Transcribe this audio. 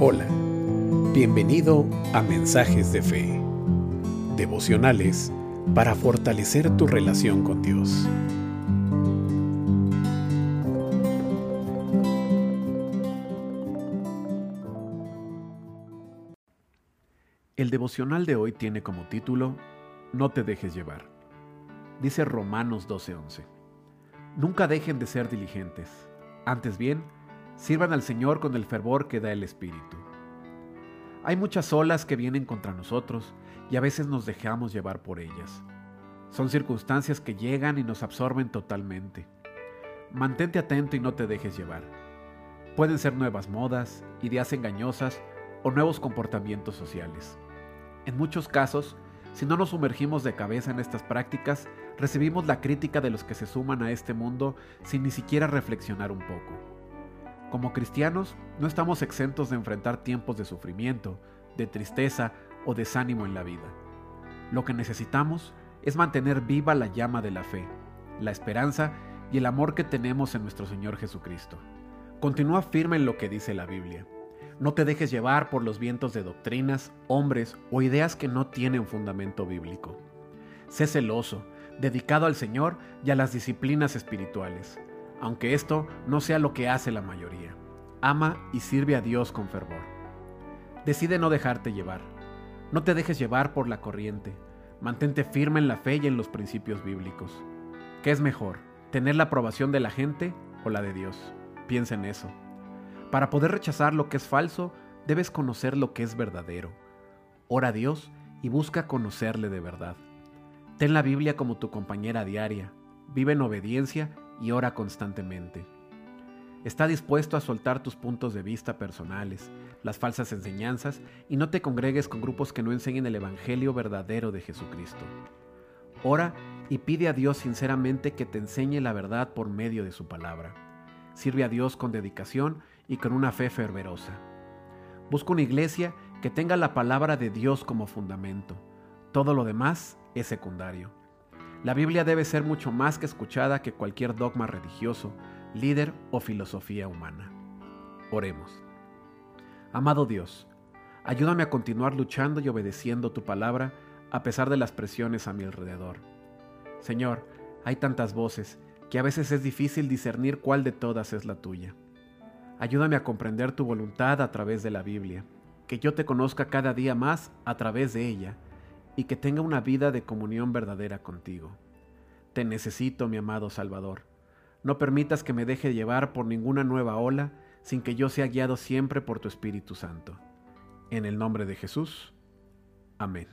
Hola, bienvenido a Mensajes de Fe, devocionales para fortalecer tu relación con Dios. El devocional de hoy tiene como título No te dejes llevar. Dice Romanos 12:11. Nunca dejen de ser diligentes, antes bien, sirvan al Señor con el fervor que da el Espíritu. Hay muchas olas que vienen contra nosotros y a veces nos dejamos llevar por ellas. Son circunstancias que llegan y nos absorben totalmente. Mantente atento y no te dejes llevar. Pueden ser nuevas modas, ideas engañosas o nuevos comportamientos sociales. En muchos casos, si no nos sumergimos de cabeza en estas prácticas, recibimos la crítica de los que se suman a este mundo sin ni siquiera reflexionar un poco. Como cristianos, no estamos exentos de enfrentar tiempos de sufrimiento, de tristeza o desánimo en la vida. Lo que necesitamos es mantener viva la llama de la fe, la esperanza y el amor que tenemos en nuestro Señor Jesucristo. Continúa firme en lo que dice la Biblia. No te dejes llevar por los vientos de doctrinas, hombres o ideas que no tienen fundamento bíblico. Sé celoso, dedicado al Señor y a las disciplinas espirituales, aunque esto no sea lo que hace la mayoría. Ama y sirve a Dios con fervor. Decide no dejarte llevar. No te dejes llevar por la corriente. Mantente firme en la fe y en los principios bíblicos. ¿Qué es mejor, tener la aprobación de la gente o la de Dios? Piensa en eso. Para poder rechazar lo que es falso, debes conocer lo que es verdadero. Ora a Dios y busca conocerle de verdad. Ten la Biblia como tu compañera diaria, vive en obediencia y ora constantemente. Está dispuesto a soltar tus puntos de vista personales, las falsas enseñanzas y no te congregues con grupos que no enseñen el Evangelio verdadero de Jesucristo. Ora y pide a Dios sinceramente que te enseñe la verdad por medio de su palabra. Sirve a Dios con dedicación y con una fe fervorosa. Busca una iglesia que tenga la palabra de Dios como fundamento. Todo lo demás es secundario. La Biblia debe ser mucho más que escuchada que cualquier dogma religioso, líder o filosofía humana. Oremos. Amado Dios, ayúdame a continuar luchando y obedeciendo tu palabra a pesar de las presiones a mi alrededor. Señor, hay tantas voces que a veces es difícil discernir cuál de todas es la tuya. Ayúdame a comprender tu voluntad a través de la Biblia, que yo te conozca cada día más a través de ella y que tenga una vida de comunión verdadera contigo. Te necesito, mi amado Salvador. No permitas que me deje llevar por ninguna nueva ola sin que yo sea guiado siempre por tu Espíritu Santo. En el nombre de Jesús. Amén.